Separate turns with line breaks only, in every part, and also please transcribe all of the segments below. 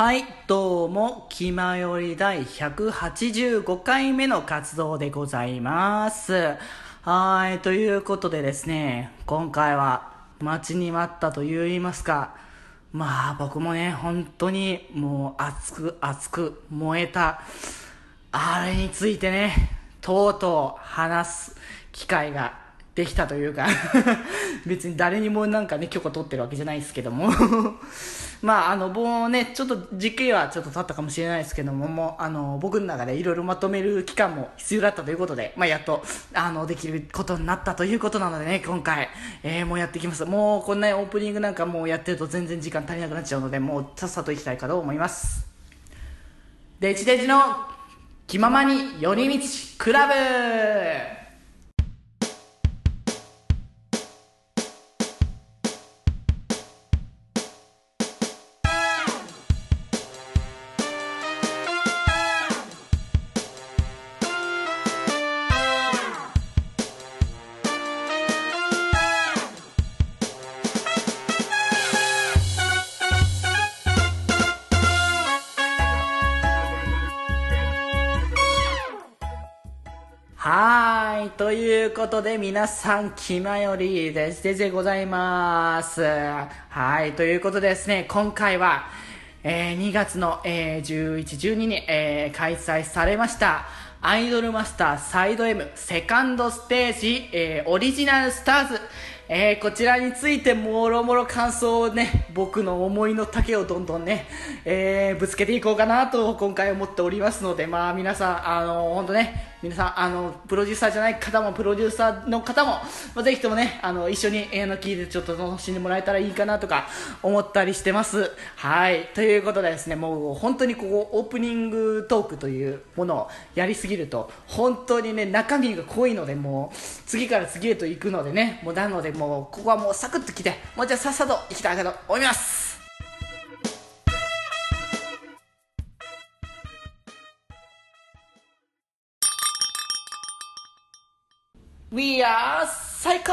はい、どうも、気まより第185回目の活動でございます。はい、ということでですね、今回は待ちに待ったと言いますか、まあ僕もね、本当にもう熱く熱く燃えた、あれについてね、とうとう話す機会ができたというか 別に誰にもなんかね許可取ってるわけじゃないですけども。まああのもうねちょっと時期はちょっと経ったかもしれないですけどももうあの僕の中でいろいろまとめる期間も必要だったということで、まあ、やっとあのできることになったということなのでね今回、えーもうやっていきます。もうこんなオープニングなんかもうやってると全然時間足りなくなっちゃうのでもうさっさといきたいかと思います。デジデジの気ままに寄り道クラブいうことで、皆さん、気まよりです。デジでございます。はい。ということでですね、今回は、えー2月の、えー11、12に、えー開催されました、アイドルマスターサイド M セカンドステージ、えーオリジナルスターズ、えーこちらについてもろもろ感想をね、僕の思いの丈をどんどんね、えーぶつけていこうかなと今回思っておりますので、まあ皆さん、あの本当ね、皆さん、あの、プロデューサーじゃない方も、プロデューサーの方も、まあ、ぜひともね、あの、一緒に、えーの、聞いてちょっと楽しんでもらえたらいいかなとか思ったりしてます。はい。ということでですね、もう本当にここ、オープニングトークというものをやりすぎると、本当にね、中身が濃いので、もう、次から次へと行くのでね、もうなので、もう、ここはもうサクッと来て、もうじゃあさっさと行きたいと思います。We are 最高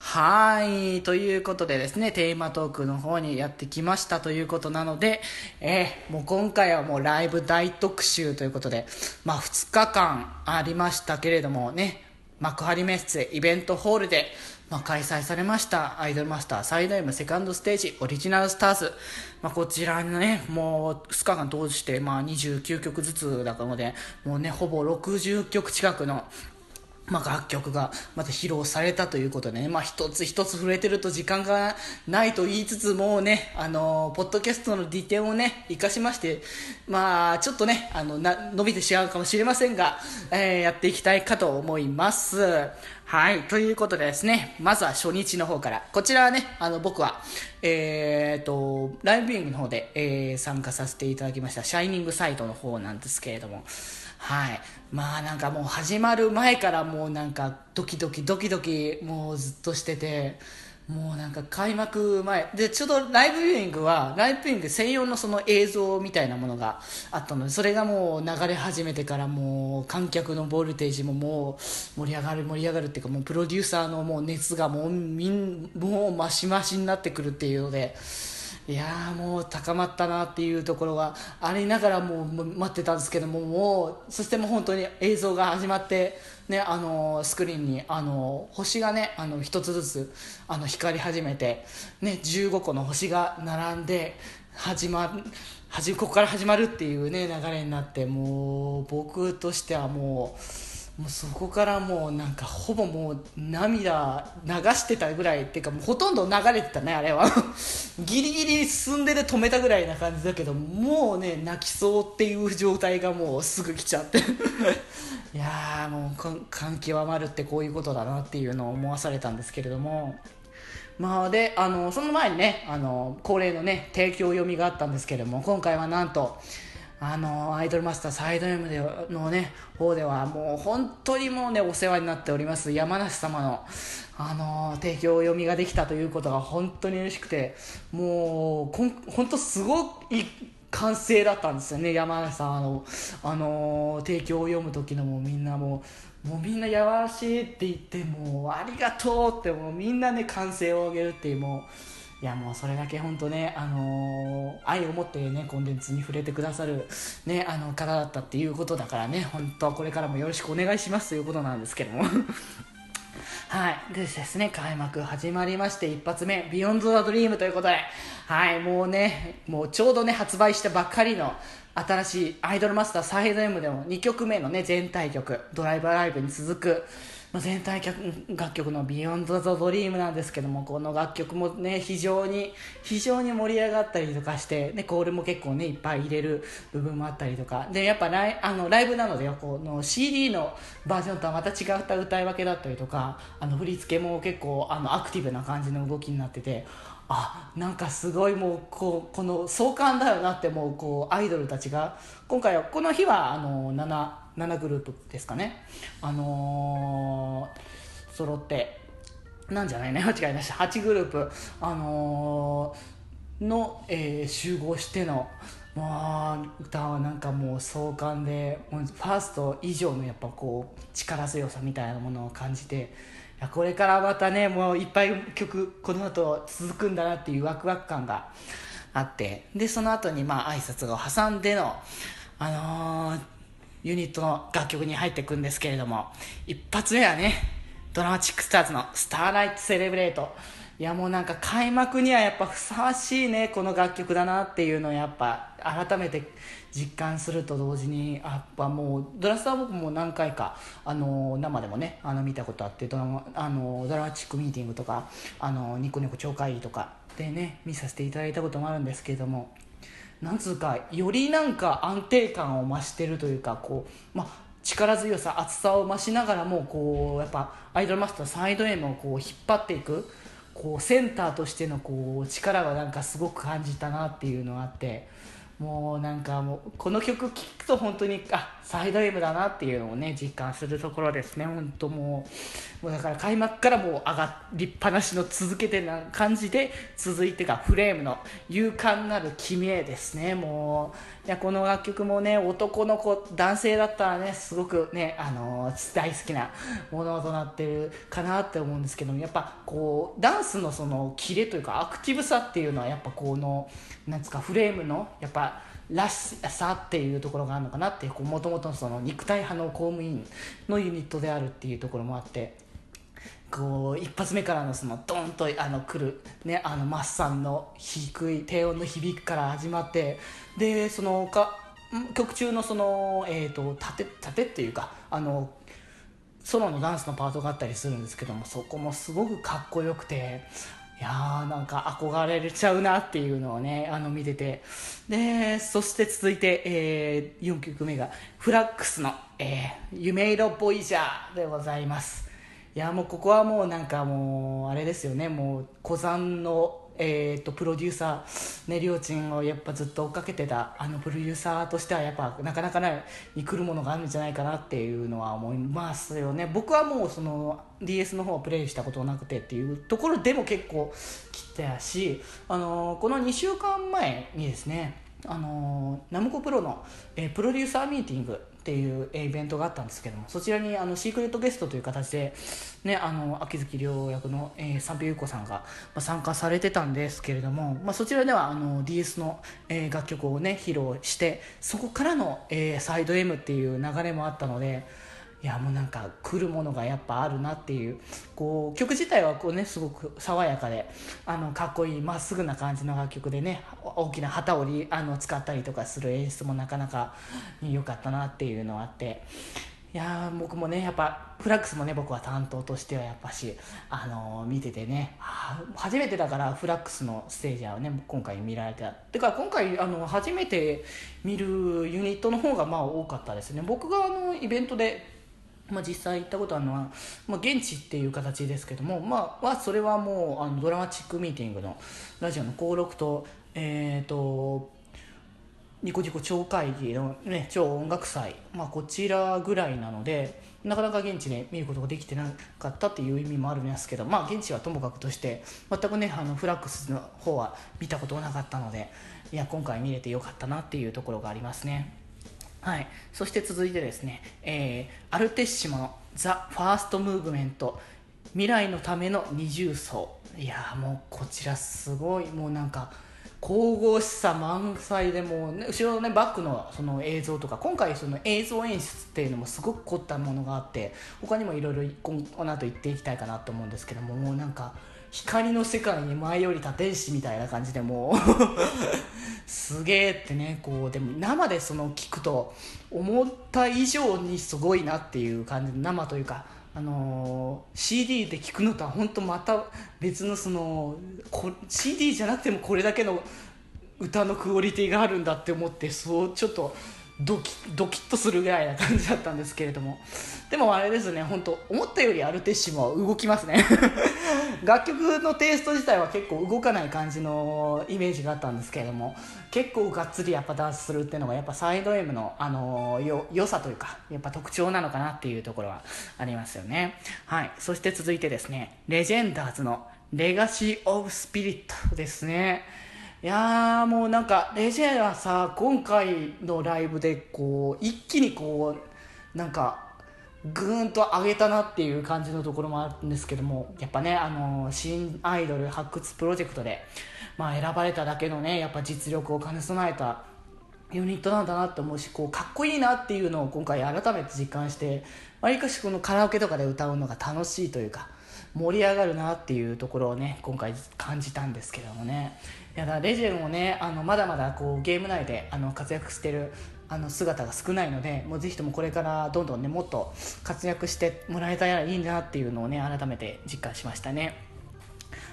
はい。ということでですね、テーマトークの方にやってきましたということなので、えーもう今回はもうライブ大特集ということで、まあ2日間ありましたけれどもね、幕張メッセイベントホールで、まあ、開催されましたアイドルマスター最大のセカンドステージオリジナルスターズ、まあ、こちらのねもう2日間通して、まあ、29曲ずつだったのでもうねほぼ60曲近くのまあ、楽曲がまた披露されたということでね、まあ、一つ一つ触れてると時間がないと言いつつもうね、あの、ポッドキャストの利点をね、活かしまして、まあ、ちょっとね、あの、な、伸びてしまうかもしれませんが、えーやっていきたいかと思います。はい、ということでですね、まずは初日の方から、こちらはね、あの、僕は、えーと、ライブビューイングの方で、えー参加させていただきました、シャイニングサイトの方なんですけれども、はい。まあなんかもう始まる前からもうなんかドキドキドキドキもうずっとしてて、もうなんか開幕前、で、ちょうどライブビューイングは、ライブビューイング専用のその映像みたいなものがあったので、それがもう流れ始めてからもう観客のボルテージももう盛り上がる盛り上がるっていうかもうプロデューサーのもう熱がもうみん、もうマシマシになってくるっていうので、いやもう高まったなっていうところがありながらもう待ってたんですけどももうそしてもう本当に映像が始まって、ね、あのスクリーンにあの星がねあの一つずつあの光り始めて、ね、15個の星が並んで始まるはじここから始まるっていうね流れになってもう僕としてはもう。もうそこからもうなんかほぼもう涙流してたぐらいっていうかもうほとんど流れてたねあれは。ギリギリ進んでで止めたぐらいな感じだけどもうね泣きそうっていう状態がもうすぐ来ちゃって。いやーもう感極まるってこういうことだなっていうのを思わされたんですけれども。まあであのその前にねあの恒例のね提供読みがあったんですけれども今回はなんとあのアイドルマスターサイド M でのね方ではもう本当にもうねお世話になっております山梨様のあの提供読みができたということが本当に嬉しくてもうこん本当すごい歓声だったんですよね山根さんの、あの、提供を読む時のもうみんなもうもうみんなやわらしいって言ってもうありがとうってもうみんなね歓声を上げるっていうもういやもうそれだけ本当ね、あのー、愛を持ってねコンテンツに触れてくださる、ね、あの方だったっていうことだからね本当これからもよろしくお願いしますということなんですけども。はい。でですね、開幕始まりまして、一発目、 Beyond the Dream ということで、はい、もうね、もうちょうどね、発売したばっかりの新しいアイドルマスターサイド M でも2曲目のね、全体曲、 DRIVE A LIVE に続く、まあ、全体楽曲の「Beyond the Dream」なんですけどもこの楽曲もね非常に非常に盛り上がったりとかして、ね、コールも結構ねいっぱい入れる部分もあったりとか。でやっぱライあのライブなのでこの CD のバージョンとはまた違った歌い分けだったりとかあの振り付けも結構あのアクティブな感じの動きになっててあなんかすごいもうこうこの壮観だよなってもうこうアイドルたちが今回はこの日はあの 7, 7グループですかね。あのー、揃ってなんじゃないね。間違えました。8グループ。あのー、の、えー、集合してのまあ歌はなんかもう壮観でファースト以上のやっぱこう力強さみたいなものを感じていやこれからまたねもういっぱい曲この後続くんだなっていうワクワク感があってでその後にまあ挨拶を挟んでのあのー、ユニットの楽曲に入っていくんですけれども一発目はねドラマチックスターズの「スターライトセレブレート」いやもうなんか開幕にはやっぱふさわしいねこの楽曲だなっていうのをやっぱ改めて実感すると同時にやっぱもうドラスター僕も何回かあの生でもねあの見たことあってドラマあのドラマチックミーティングとかあのニコニコ超会議とかでね見させていただいたこともあるんですけれどもなんつうかよりなんか安定感を増してるというかこうま力強さ厚さを増しながらもこうやっぱアイドルマスターサイド M をこう引っ張っていくこうセンターとしてのこう力がなんかすごく感じたなっていうのがあってもうなんかもうこの曲聴くと本当にあサイド M だなっていうのをね実感するところですね。本当もうもうだから開幕からもう上がりっぱなしの続けてな感じで続いてがフレームの勇敢なる君へですね。もういやこの楽曲もね男の子男性だったらねすごくね、あのー、大好きなものとなってるかなって思うんですけどもやっぱこうダンスのそのキレというかアクティブさっていうのはやっぱこのなんですかフレームのやっぱらしさっていうところがあるのかなってもともと肉体派の公務員のユニットであるっていうところもあってこう一発目からのそのドンとあの来る、ね、あのマッサンの低い低音の響きから始まってでそのか曲中のその、えーと、縦縦っていうかあのソロのダンスのパートがあったりするんですけどもそこもすごくかっこよくていやーなんか憧れちゃうなっていうのをねあの見てて。でそして続いて、えー、4曲目がフラックスの「えー、夢色ボイジャー」でございます。いやもうここはもうなんかもうあれですよね。もう古山のえーと、プロデューサー、ね、りょーちんをやっぱずっと追っかけてたあのプロデューサーとしてはやっぱなかなかねに来るものがあるんじゃないかなっていうのは思いますよね。僕はもうその DS の方はプレイしたことなくてっていうところでも結構来たし、あのー、この2週間前にですねあのナムコプロの、えー、プロデューサーミーティングっていうイベントがあったんですけどもそちらにあのシークレットゲストという形で、ね、あの秋月亮役の、えー、三平優子さんが、まあ、参加されてたんですけれども、まあ、そちらではあの DS の、えー、楽曲をね披露してそこからの、えー、サイド M っていう流れもあったので。いやもうなんか来るものがやっぱあるなっていうこう曲自体はこうねすごく爽やかであのかっこいいまっすぐな感じの楽曲でね大きな旗をあの使ったりとかする演出もなかなか良かったなっていうのがあって。いや僕もねやっぱフラックスもね僕は担当としてはやっぱし、あの、見ててね初めてだからフラックスのステージはね今回見られててか今回あの初めて見るユニットの方がまあ多かったですね。僕があのイベントでまあ、実際行ったことあるのは、まあ、現地っていう形ですけども、まあ、はそれはもうあのドラマチックミーティングのラジオの登録と,、えーと、ニコニコ超会議の、ね、超音楽祭、まあ、こちらぐらいなのでなかなか現地で見ることができてなかったっていう意味もあるんですけど、まあ、現地はともかくとして全くねあのフラックスの方は見たことなかったのでいや今回見れてよかったなっていうところがありますね。はい。そして続いてですね、えー、アルテッシモの「ザ・ファースト・ムーブメント。未来のための二重奏」いやもうこちらすごい。もうなんか神々しさ満載でもう、ね、後ろの、ね、バックのその映像とか今回その映像演出っていうのもすごく凝ったものがあって他にもいろいろこの後言っていきたいかなと思うんですけどももうなんか光の世界に舞い降りた天使みたいな感じでもう すげえってねこうでも生でその聞くと思った以上にすごいなっていう感じで生というかあの CD で聴くのとは本当また別のその CD じゃなくてもこれだけの歌のクオリティがあるんだって思ってそうちょっとドキドキッとするぐらいな感じだったんですけれども。でもあれですね本当思ったよりアルテッシモは動きますね。楽曲のテイスト自体は結構動かない感じのイメージがあったんですけれども。結構がっつりやっぱダンスするっていうのがやっぱサイド M の、あのよ良さというかやっぱ特徴なのかなっていうところはありますよね。はい。そして続いてですねレジェンダーズのレガシー・オブ・スピリットですねいやもうなんかレジェはさ今回のライブでこう一気にこうなんかぐーんと上げたなっていう感じのところもあるんですけどもやっぱねあの新アイドル発掘プロジェクトで、まあ、選ばれただけのねやっぱ実力を兼ね備えたユニットなんだなって思うしこうかっこいいなっていうのを今回改めて実感してわりかしこのカラオケとかで歌うのが楽しいというか盛り上がるなっていうところをね今回感じたんですけどもね。やだレジェンもねあのまだまだこうゲーム内であの活躍してるあの姿が少ないのでもうぜひともこれからどんどんねもっと活躍してもらえたらいいなっていうのをね改めて実感しましたね。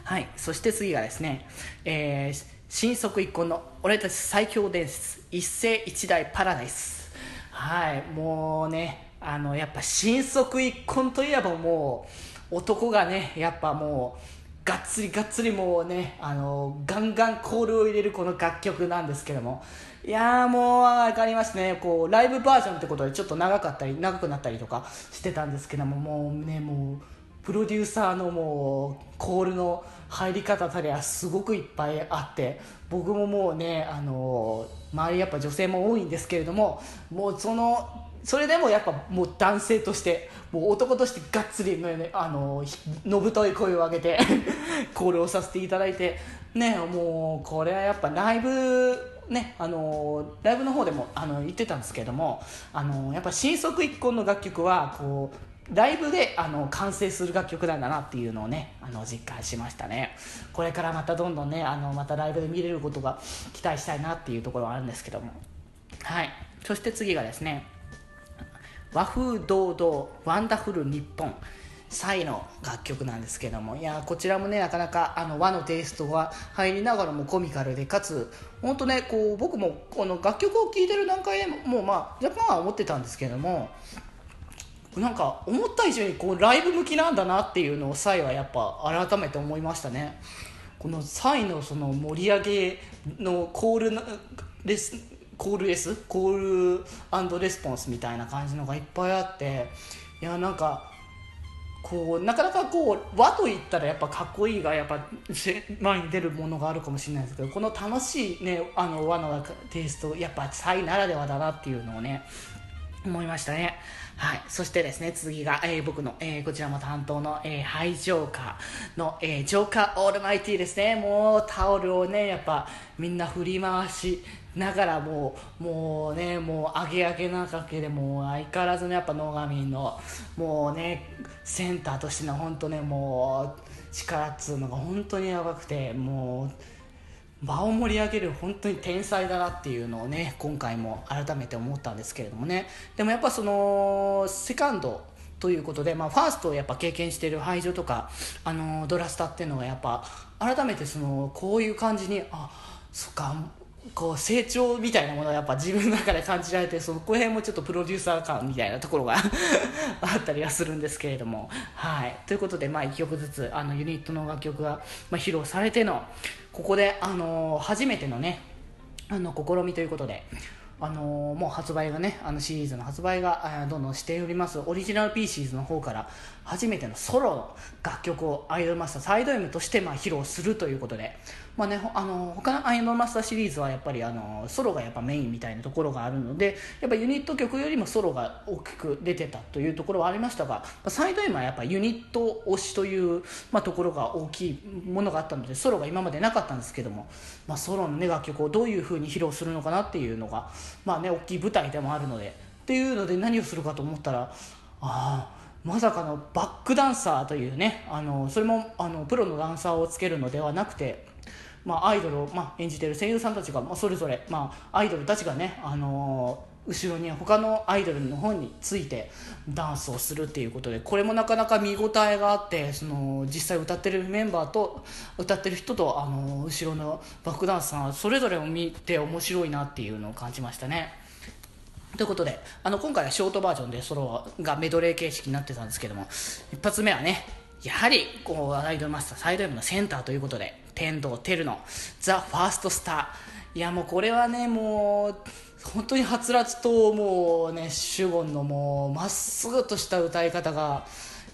はい。そして次がですね、えー、新足一婚の俺たち最強伝説一世一代パラダイス。はい。もうねあのやっぱ新足一婚といえばもう男がねやっぱもうがっつりがっつりもうねあのガンガンコールを入れるこの楽曲なんですけども。いやーもう分かりますね。こうライブバージョンってことでちょっと長かったり長くなったりとかしてたんですけどももうねもうプロデューサーのもうコールの入り方たりはすごくいっぱいあって僕ももうねあの周りやっぱ女性も多いんですけれどももうそのそれでもやっぱもう男性としてもう男としてがっつり、ね、あののぶとい声を上げて コールをさせていただいてねもうこれはやっぱライブね、あのライブの方でもあの言ってたんですけどもあのやっぱ新速一婚の楽曲はこうライブであの完成する楽曲なんだなっていうのをねあの実感しましたね。これからまたどんどんねあのまたライブで見れることが期待したいなっていうところはあるんですけども。はい。そして次がですね和風堂々ワンダフル日本サイの楽曲なんですけども。いやこちらもねなかなかあの和のテイストが入りながらもコミカルでかつ本当ねこう僕もこの楽曲を聴いてる段階でもまあ若干は思ってたんですけどもなんか思った以上にこうライブ向きなんだなっていうのをサイはやっぱ改めて思いましたね。このサイのその盛り上げのコールレスコールレス？コールレスポンスみたいな感じのがいっぱいあっていやなんかこうなかなかこう和といったらやっぱかっこいいがやっぱ前に出るものがあるかもしれないですけどこの楽しい、ね、あの和のテイストやっぱサイならではだなっていうのをね思いましたね。はい。そしてですね、次が、えー、僕の、えー、こちらも担当の、えー、ハイジョーカーの、えー、ジョーカーオールマイティーですね。もうタオルをね、やっぱみんな振り回しながらもう、もうね、もう上げ上げなかけでも相変わらずね、やっぱ野上の、もうね、センターとしての本当ね、もう力っつうのが本当にやばくて、もう、場を盛り上げる本当に天才だなっていうのをね今回も改めて思ったんですけれどもね。でもやっぱそのセカンドということで、まあ、ファーストをやっぱ経験している排除とか、あのドラスタっていうのはやっぱ改めてそのこういう感じにあそっかこう成長みたいなものがやっぱ自分の中で感じられてそこら辺もちょっとプロデューサー感みたいなところが あったりはするんですけれども。はい。ということでまあ1曲ずつあのユニットの楽曲が、まあ、披露されてのここで、あのー、初めてのねあの試みということで、あのー、もう発売がねあのシリーズの発売がどんどんしております。オリジナルピーシーズの方から初めてのソロの楽曲をアイドルマスターサイド M としてまあ披露するということでまあね、あの他のアイドルマスターシリーズはやっぱりあのソロがやっぱメインみたいなところがあるのでやっぱユニット曲よりもソロが大きく出てたというところはありましたがサイド M はやっぱユニット推しという、まあ、ところが大きいものがあったのでソロが今までなかったんですけども、まあ、ソロの、ね、楽曲をどういうふうに披露するのかなっていうのが、まあね、大きい舞台でもあるのでっていうので何をするかと思ったらああまさかのバックダンサーというねあのそれもあのプロのダンサーをつけるのではなくて、まあ、アイドルを、まあ、演じてる声優さんたちが、まあ、それぞれ、まあ、アイドルたちがねあの後ろに他のアイドルの方についてダンスをするっていうことでこれもなかなか見応えがあってその実際歌ってるメンバーと歌ってる人とあの後ろのバックダンサーそれぞれを見て面白いなっていうのを感じましたね。ということであの今回はショートバージョンでソロがメドレー形式になってたんですけども一発目はねやはりこうアイドルマスターサイド M のセンターということで天童テルのザ・ファーストスター。いやもうこれはねもう本当にはつらつともうねシュゴンのもうまっすぐとした歌い方が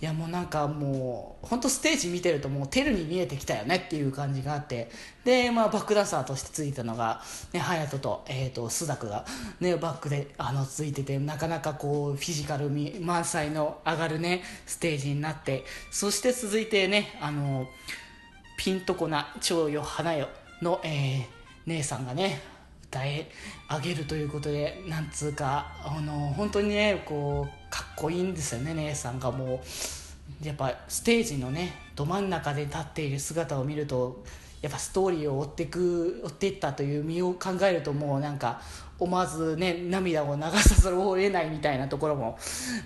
いやもうなんかもう本当ステージ見てるともうテルに見えてきたよねっていう感じがあって。で、まあ、バックダンサーとしてついたのが、ね、隼人と,、えーと、スダクが、ね、バックであのついててなかなかこうフィジカル満載の上がるねステージになって。そして続いてねあのピンとこな蝶よ花よの、えー、姉さんがね歌え上げるということでなんつうかあの本当にねこうかっこいいんですよね姉さんがもう。やっぱステージのねど真ん中で立っている姿を見るとやっぱストーリーを追っていく追っていったという身を考えるともうなんか思わずね涙を流さざるを得ないみたいなところも、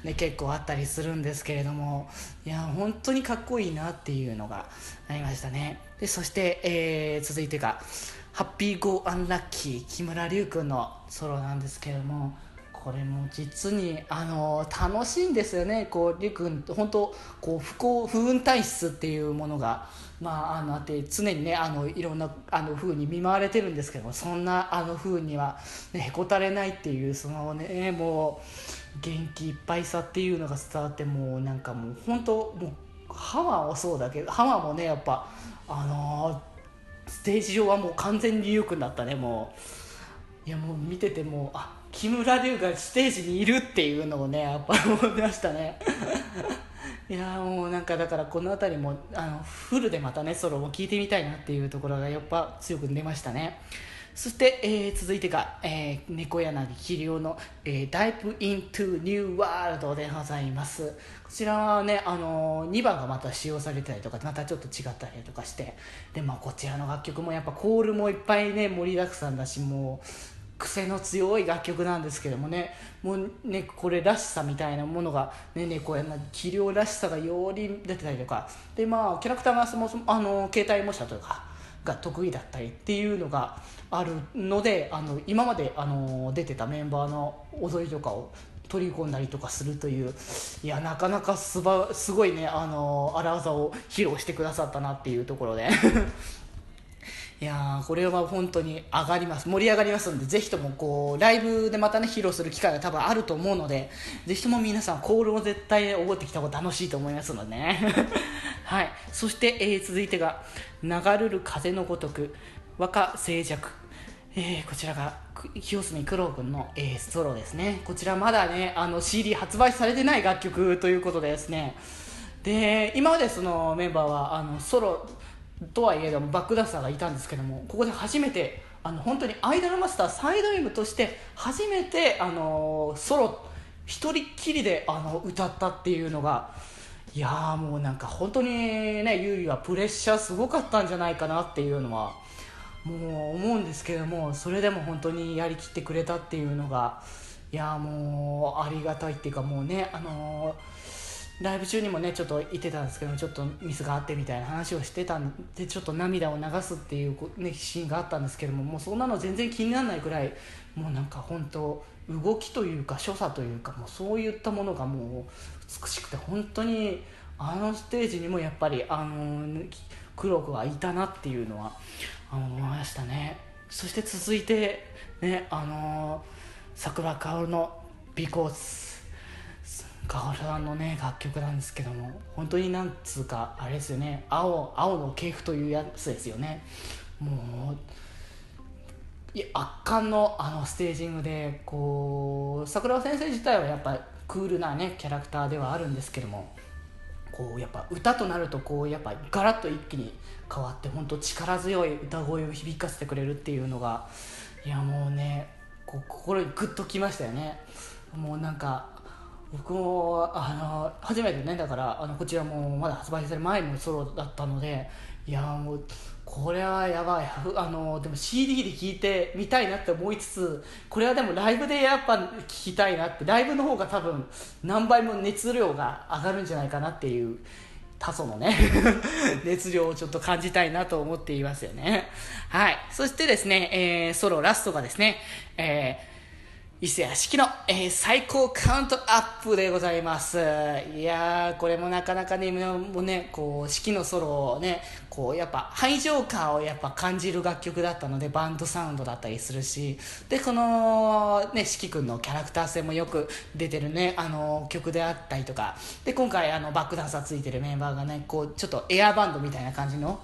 ね、結構あったりするんですけれども。いや本当にかっこいいなっていうのがありましたね。でそして、えー、続いてが「ハッピーゴーアンラッキー木村龍君のソロなんですけれどもこれも実にあの楽しいんですよね。こうりくん本当こう不幸不運体質っていうものがまああのあって常にねあのいろんなあの風に見舞われてるんですけどもそんなあの風には、ね、へこたれないっていうそのねもう元気いっぱいさっていうのが伝わってもうなんかもう本当もうハマーもそうだけどハマーもねやっぱあのー、ステージ上はもう完全にリュウ君だったねもう。いやもう見ててもあ木村龍がステージにいるっていうのをねやっぱ思いましたね。いやもうなんかだからこの辺りもあのフルでまたねソロも聴いてみたいなっていうところがやっぱ強く出ましたね。そして、えー、続いてが、えー、猫柳桐生の、えー「Dive into New World」でございます。こちらはね、あのー、2番がまた使用されたりとかまたちょっと違ったりとかしてで、まあ、こちらの楽曲もやっぱコールもいっぱいね盛りだくさんだしもう癖の強い楽曲なんですけどもねもうねこれらしさみたいなものがね猫やな器量らしさがより出てたりとかでまあキャラクターがそもそもあの携帯模写というかが得意だったりっていうのがあるのであの今まであの出てたメンバーの踊りとかを取り込んだりとかするといういやなかなかすばすごいねあの荒技を披露してくださったなっていうところで。いやこれは本当に上がります。盛り上がりますのでぜひともこうライブでまたね披露する機会が多分あると思うのでぜひとも皆さんコールを絶対覚えてきた方が楽しいと思いますので。ね はい。そして、えー、続いてが「流るる風のごとく和歌静寂」えー、こちらが清澄九郎君の、えー、ソロですね。こちらまだねあの CD 発売されてない楽曲ということでですね。で今までそのメンバーはあのソロとはいえどもバックダンサーがいたんですけどもここで初めてあの本当にアイドルマスターサイド M として初めてあのソロ一人っきりであの歌ったっていうのがいやもうなんか本当にね優里はプレッシャーすごかったんじゃないかなっていうのはもう思うんですけどもそれでも本当にやりきってくれたっていうのがいやもうありがたいっていうかもうねあのーライブ中にもねちょっと言ってたんですけどちょっとミスがあってみたいな話をしてたんでちょっと涙を流すっていう、ね、シーンがあったんですけどももうそんなの全然気にならないくらいもうなんか本当動きというか所作というかもうそういったものがもう美しくて本当にあのステージにもやっぱりあの黒子がいたなっていうのは思いましたね。そして続いてねあの桜薫の「ビコーズ」ガオルさんのね楽曲なんですけども本当になんつうかあれですよね。青青の系譜というやつですよね。もういや圧巻のあのステージングでこう桜庭先生自体はやっぱクールなねキャラクターではあるんですけどもこうやっぱ歌となるとこうやっぱガラッと一気に変わって本当力強い歌声を響かせてくれるっていうのがいやもうねこ心にグッときましたよね。もうなんか僕もあの初めてねだからあのこちらもまだ発売される前のソロだったのでいやもうこれはやばい。あのでも CD で聴いてみたいなって思いつつこれはでもライブでやっぱ聴きたいなってライブの方が多分何倍も熱量が上がるんじゃないかなっていう他祖のね 熱量をちょっと感じたいなと思っていますよねはいそしてですね、えー、ソロラストがですね、えー伊勢屋敷の、えー、最高カウントアップでございます。いやー、これもなかなかね、もうね、こう、式のソロをね、こう、やっぱ、排場感をやっぱ感じる楽曲だったので、バンドサウンドだったりするし、で、この、ね、四季くんのキャラクター性もよく出てるね、あの、曲であったりとか、で、今回、あの、バックダンサーついてるメンバーがね、こう、ちょっとエアバンドみたいな感じの、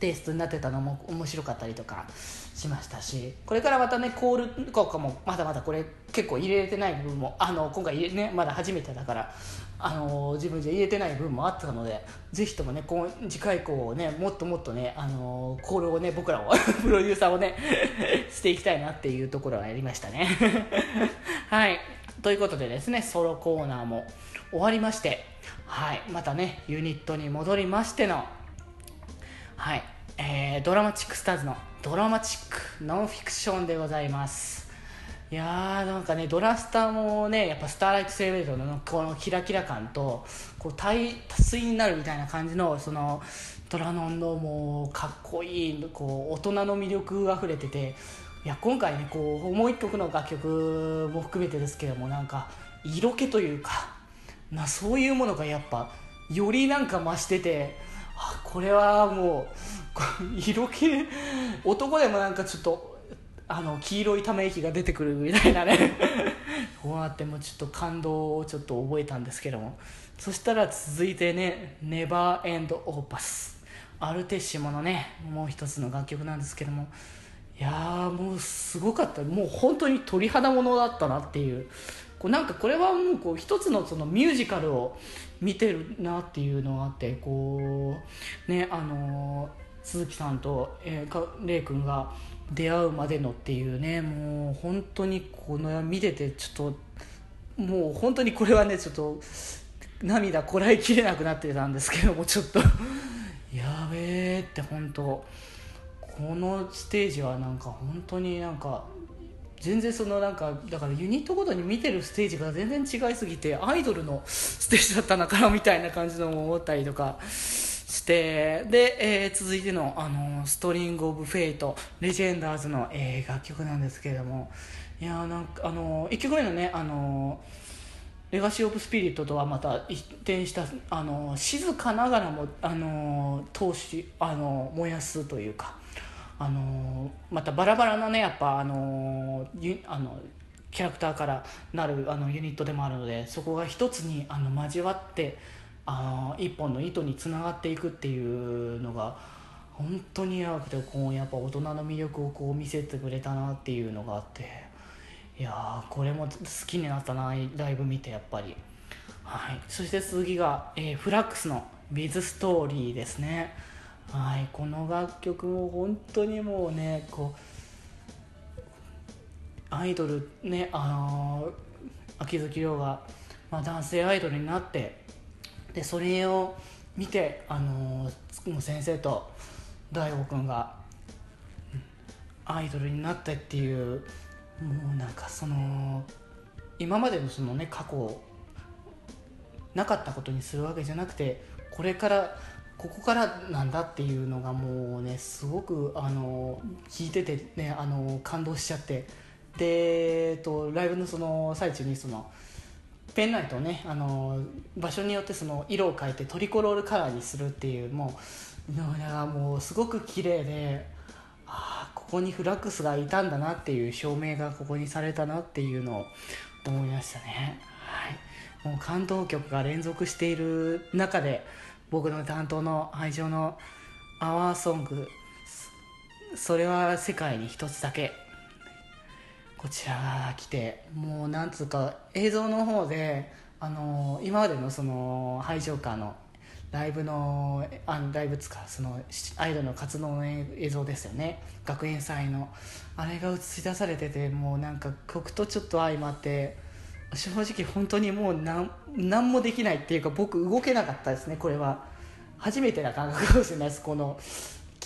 テイストになってたのも面白かったりとかしましたしこれからまたねコール効果もまだまだこれ結構入れてない部分もあの今回ねまだ初めてだからあの自分じゃ入れてない部分もあったのでぜひともねこ次回以降ねもっともっとねあのコールをね僕らも プロデューサーをね していきたいなっていうところはやりましたね。はい。ということでですねソロコーナーも終わりましてはい。またねユニットに戻りましてのはい、えー、ドラマチックスターズのドラマチックノンフィクションでございます。いやーなんかねドラスターもねやっぱスターライトセレブレートのこのキラキラ感とこう多多水になるみたいな感じのそのドラノンのもうかっこいいこう大人の魅力が溢れてていや今回ねこうもう一曲の楽曲も含めてですけどもなんか色気というかなそういうものがやっぱよりなんか増しててあこれはもう 色気男でもなんかちょっとあの黄色いため息が出てくるみたいなね。こうなってもうちょっと感動をちょっと覚えたんですけども。そしたら続いてね「ネバーエンドオーパス」アルテッシモのねもう一つの楽曲なんですけども。いやーもうすごかった。もう本当に鳥肌ものだったなっていう。こうなんかこれはもうこう一つのそのミュージカルを見てるなっていうのがあってこうねあの鈴木さんと、えー、かレイ君が出会うまでのっていうねもう本当にこの見ててちょっともう本当にこれはねちょっと涙こらえきれなくなってたんですけどもちょっと。やべえって本当。このステージはなんか本当になんか全然そのなんかだからユニットごとに見てるステージが全然違いすぎてアイドルのステージだったのかなみたいな感じのも思ったりとか。してで、えー、続いてのあの String of Fate レジェンダーズの、えー、楽曲なんですけれども。いやなんかあの1曲目のねあのレガシー・オブ・スピリットとはまた一転したあの静かながらもあの闘志あの燃やすというか。あのまたバラバラなねやっぱあのあのキャラクターからなるあのユニットでもあるのでそこが一つにあの交わってあの一本の糸につながっていくっていうのが本当にやばくてこうやっぱ大人の魅力をこう見せてくれたなっていうのがあっていやこれも好きになったなライブ見てやっぱり。はい。そして次が、えー、フラックスの「ビズストーリー」ですね。はい。この楽曲も本当にもうねこうアイドルねあのー、秋月亮が、まあ、男性アイドルになってでそれを見てあのー、先生と大悟君がアイドルになったっていうもうなんかその今までのそのね過去なかったことにするわけじゃなくてこれからここからなんだっていうのがもうねすごくあの聞いててねあの感動しちゃって。で、えっと、ライブのその最中にそのペンライトをねあの場所によってその色を変えてトリコロールカラーにするっていうもうもうすごく綺麗でああここにフラックスがいたんだなっていう証明がここにされたなっていうのを思いましたね。はい、もう感動曲が連続している中で僕の担当の愛情のアワーソングそれは世界に一つだけこちら来てもうなんつうか映像の方であの今までのそのハイジョーカーのライブのあライブつかそのアイドルの活動の映像ですよね。学園祭の。あれが映し出されててもうなんか曲とちょっと相まって正直本当にもう何何もできないっていうか僕動けなかったですねこれは。初めてな感覚かもしれないです。この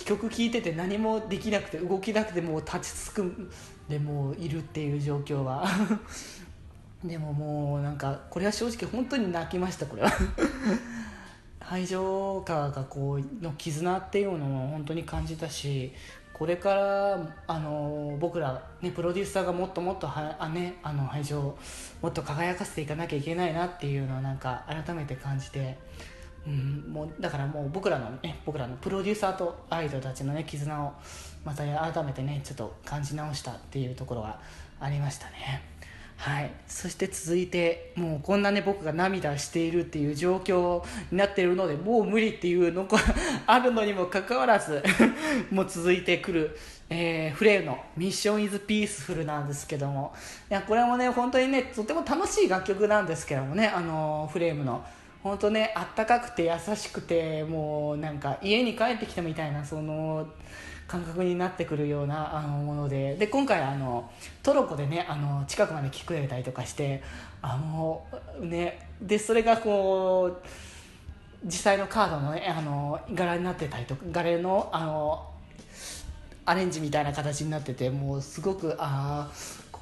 曲聴いてて何もできなくて動きなくてもう立ちつくでもいるっていう状況は。でももうなんかこれは正直本当に泣きましたこれは。排除カーがこうの絆っていうのも本当に感じたしこれからあの僕ら、ね、プロデューサーがもっともっとはあ、ね、あの排除をもっと輝かせていかなきゃいけないなっていうのをなんか改めて感じて、うん、もうだからもう僕らの、ね、僕らのプロデューサーとアイドルたちの、ね、絆をまた改めてねちょっと感じ直したっていうところがありましたね。はい、そして続いてもうこんなね僕が涙しているっていう状況になっているのでもう無理っていうのがあるのにもかかわらず もう続いてくる、えー、フレーの「ミッション・イズ・ピースフル」なんですけどもいやこれもね本当にねとても楽しい楽曲なんですけどもねあのフレームの。本当ねあったかくて優しくてもうなんか家に帰ってきたみたいなその感覚になってくるようなあのもので。で今回あのトロッコでねあの近くまで来てくれたりとかしてあのねでそれがこう実際のカードの,、ね、あの柄になってたりとか柄のあのアレンジみたいな形になっててもうすごくああ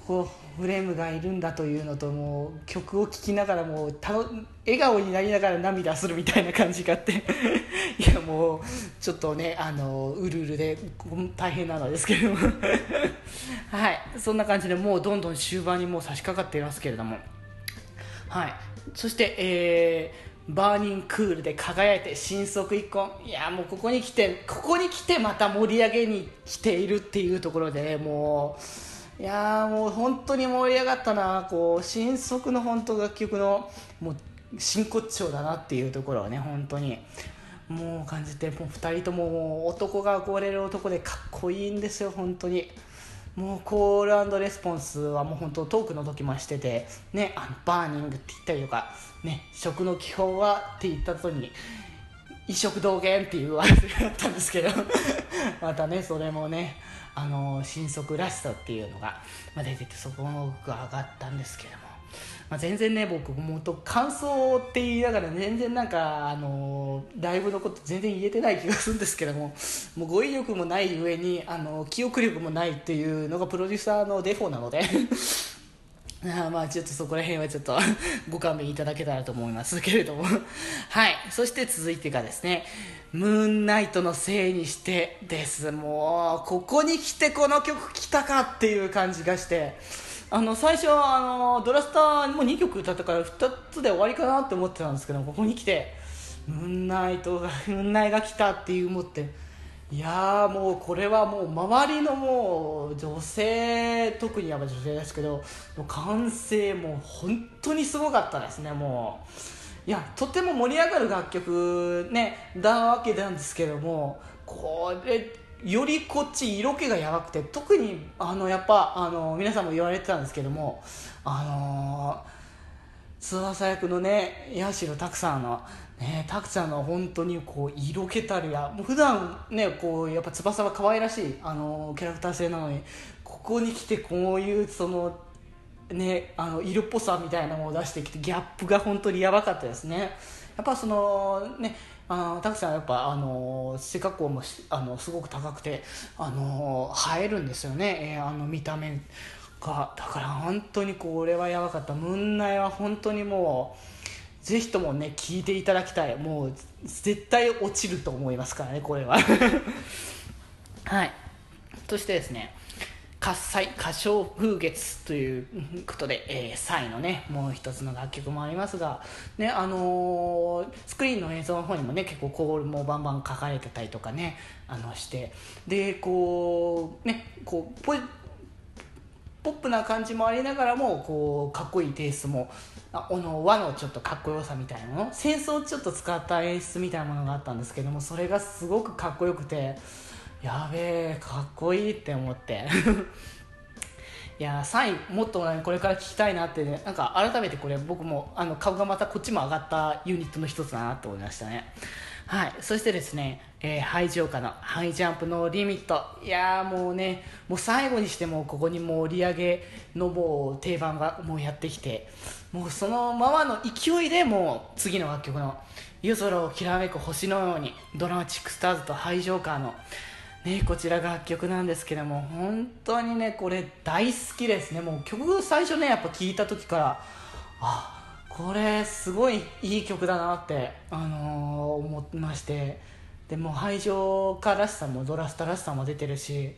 ここフレームがいるんだというのともう曲を聴きながらもうたの笑顔になりながら涙するみたいな感じがあって。いやもうちょっとねあのうるうるで大変なのですけれども。はい。そんな感じでもうどんどん終盤にもう差し掛かっていますけれども。はい。そしてえーバーニンクールで輝いて新速一婚いやもうここに来てここに来てまた盛り上げに来ているっていうところで、もういやもう本当に盛り上がったな。こう新速の本当楽曲のもう真骨頂だなっていうところをね本当に。もう感じてもう2人とも男が憧れる男でかっこいいんですよ本当に。もうコールレスポンスはもう本当トークの時もしててねあの Burning って言ったりとかね食の基本はって言った後に医食同源っていうワードがあったんですけど またねそれもねあの神速らしさっていうのが、まあ、出ててそこも僕は上がったんですけども。まあ、全然ね僕もと感想って言いながら全然なんかあのライブのこと全然言えてない気がするんですけどももう語彙力もない上にあの記憶力もないっていうのがプロデューサーのデフォなのであまあちょっとそこら辺はちょっと ご勘弁いただけたらと思います。けれども。はい。そして続いてがですねムーンナイトのせいにしてです。もうここに来てこの曲来たかっていう感じがして。あの最初はあのドラスターも2曲歌ったから2つで終わりかなって思ってたんですけどここに来てムーンナイトがムーンナイが来たっていう思っていやもうこれはもう周りのもう女性特にやっぱ女性ですけどもう完成も本当にすごかったですねもう。いやとても盛り上がる楽曲ねだわけなんですけどもこれよりこっち色気がやばくて特にあのやっぱあの皆さんも言われてたんですけどもあの翼役のね八代拓さんのね拓ちゃんの本当にこう色気たるやもう普段ねこうやっぱ翼は可愛らしいあのキャラクター性なのにここに来てこういうそのねあの色っぽさみたいなものを出してきてギャップが本当にやばかったですね。やっぱそのねあたくさんやっぱあの背格好もあのすごく高くてあの映えるんですよね、えー、あの見た目が。だから本当にこれはやばかった。ムンナイは本当にもうぜひともね聞いていただきたい。もう絶対落ちると思いますからねこれは。はい。そしてですね喝采歌唱風月ということで、えー、サイのねもう一つの楽曲もありますが、ねあのー、スクリーンの映像の方にもね結構コールもバンバン書かれてたりとかねあのして。でこうねこうポポップな感じもありながらもこうかっこいいテイストもあの和のちょっとかっこよさみたいなもの？戦争をちょっと使った演出みたいなものがあったんですけどもそれがすごくかっこよくて。やべえかっこいいって思って いや3位もっと、ね、これから聞きたいなってねなんか改めてこれ僕もあの顔がまたこっちも上がったユニットの一つだなと思いましたねはい。そしてですね、えー、ハイジョーカのハイジャンプのリミット。いやもうねもう最後にしてもここにもう売り上げのもう定番がもうやってきてもうそのままの勢いでもう次の楽曲の「夜空をきらめく星のように」ドラマチックスターズとハイジョーカーの「ね、こちら楽曲なんですけども本当にねこれ大好きですね。もう曲最初ねやっぱ聴いた時からあこれすごいいい曲だなって、あのー、思いまして。でも排除家らしさもドラスタらしさも出てるし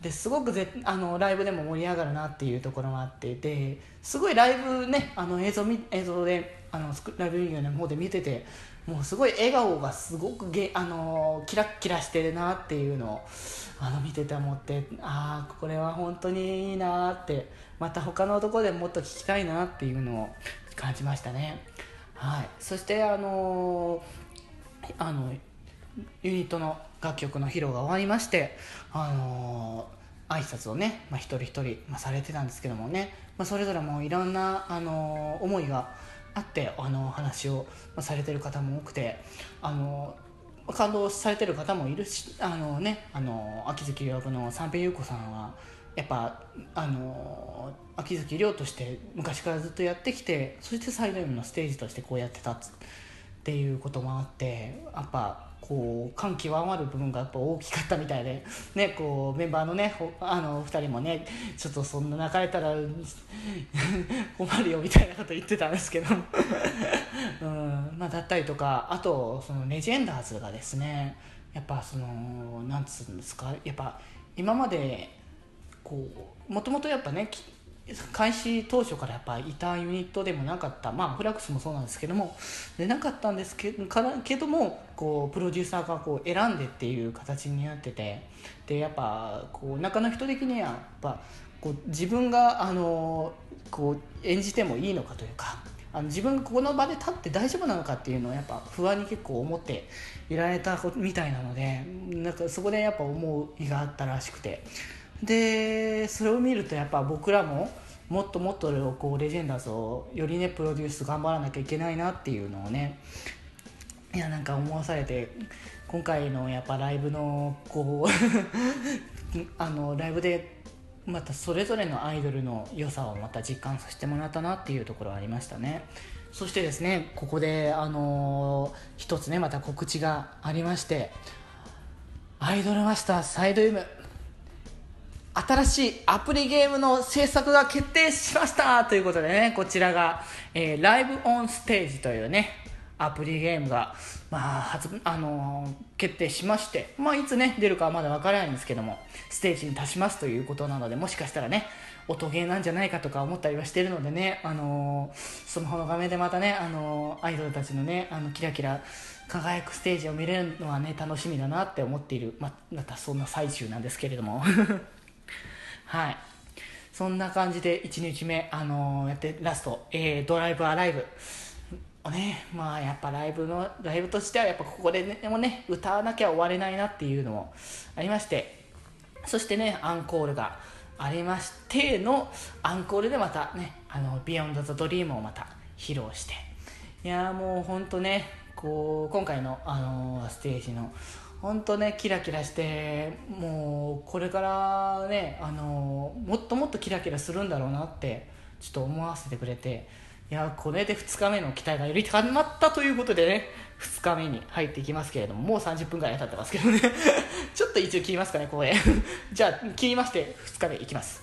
ですごくぜあのライブでも盛り上がるなっていうところもあってですごいライブねあの映像映像であのライブビデオの方で見ててもうすごい笑顔がすごくげ、あのキラッキラしてるなっていうのをあの見てて思ってああこれは本当にいいなってまた他のとこでもっと聞きたいなっていうのを感じましたね。はい、そしてあのあのユニットの楽曲の披露が終わりましてあの挨拶をね、まあ、一人一人、まあ、されてたんですけどもね、まあ、それぞれもいろんなあの思いがあってあの話をされてる方も多くてあの感動されてる方もいるしあのねあの秋月亮の三平優子さんはやっぱあの秋月亮として昔からずっとやってきてそしてサイド M のステージとしてこうやってたっていうこともあってやっぱこう感極まる部分がやっぱ大きかったみたいで、ね、こうメンバーのねあの2人もねちょっとそんな泣かれたら 困るよみたいなこと言ってたんですけど、うんまあ、だったりとかあとそのレジェンダーズがですねやっぱそのなんつうんですかやっぱ今までこうもともとやっぱね開始当初からやっぱいたユニットでもなかったまあフラックスもそうなんですけどもでなかったんですけからけどもこうプロデューサーがこう選んでっていう形になっててでやっぱこう中の人的にはやっぱこう自分があのこう演じてもいいのかというかあの自分がここの場で立って大丈夫なのかっていうのをやっぱ不安に結構思っていられたみたいなのでなんかそこでやっぱ思いがあったらしくて。でそれを見るとやっぱ僕らももっともっとこうレジェンダーズをよりねプロデュース頑張らなきゃいけないなっていうのをねいやなんか思わされて今回のやっぱライブのこう あのライブでまたそれぞれのアイドルの良さをまた実感させてもらったなっていうところはありましたね。そしてですねここであのー、一つねまた告知がありましてアイドルマスターサイド M 新しいアプリゲームの制作が決定しましたということでね、こちらが、えー、ライブオンステージというね、アプリゲームが、まあ、発、あのー、決定しまして、まあ、いつね、出るかはまだわからないんですけども、ステージに立ちますということなので、もしかしたらね、音ゲーなんじゃないかとか思ったりはしてるのでね、あのー、スマホの画面でまたね、あのー、アイドルたちのね、あの、キラキラ輝くステージを見れるのはね、楽しみだなって思っている、ままたそんな最中なんですけれども。はい。そんな感じで1日目、あのー、やってラスト、えー、ドライブアライブ。ねまあやっぱライブのライブとしてはやっぱここで、ね、でもね歌わなきゃ終われないなっていうのもありまして。そしてねアンコールがありましてのアンコールでまたね「あのビヨンド・ザ・ドリーム」をまた披露して。いやもうほんとねこう今回の、あのー、ステージの本当ねキラキラしてもうこれからねあのもっともっとキラキラするんだろうなってちょっと思わせてくれていやこれで2日目の期待がより高まったということでね2日目に入っていきますけれどももう30分ぐらい経ってますけどね。ちょっと一応切りますかねこれ じゃあ切りまして2日目いきます。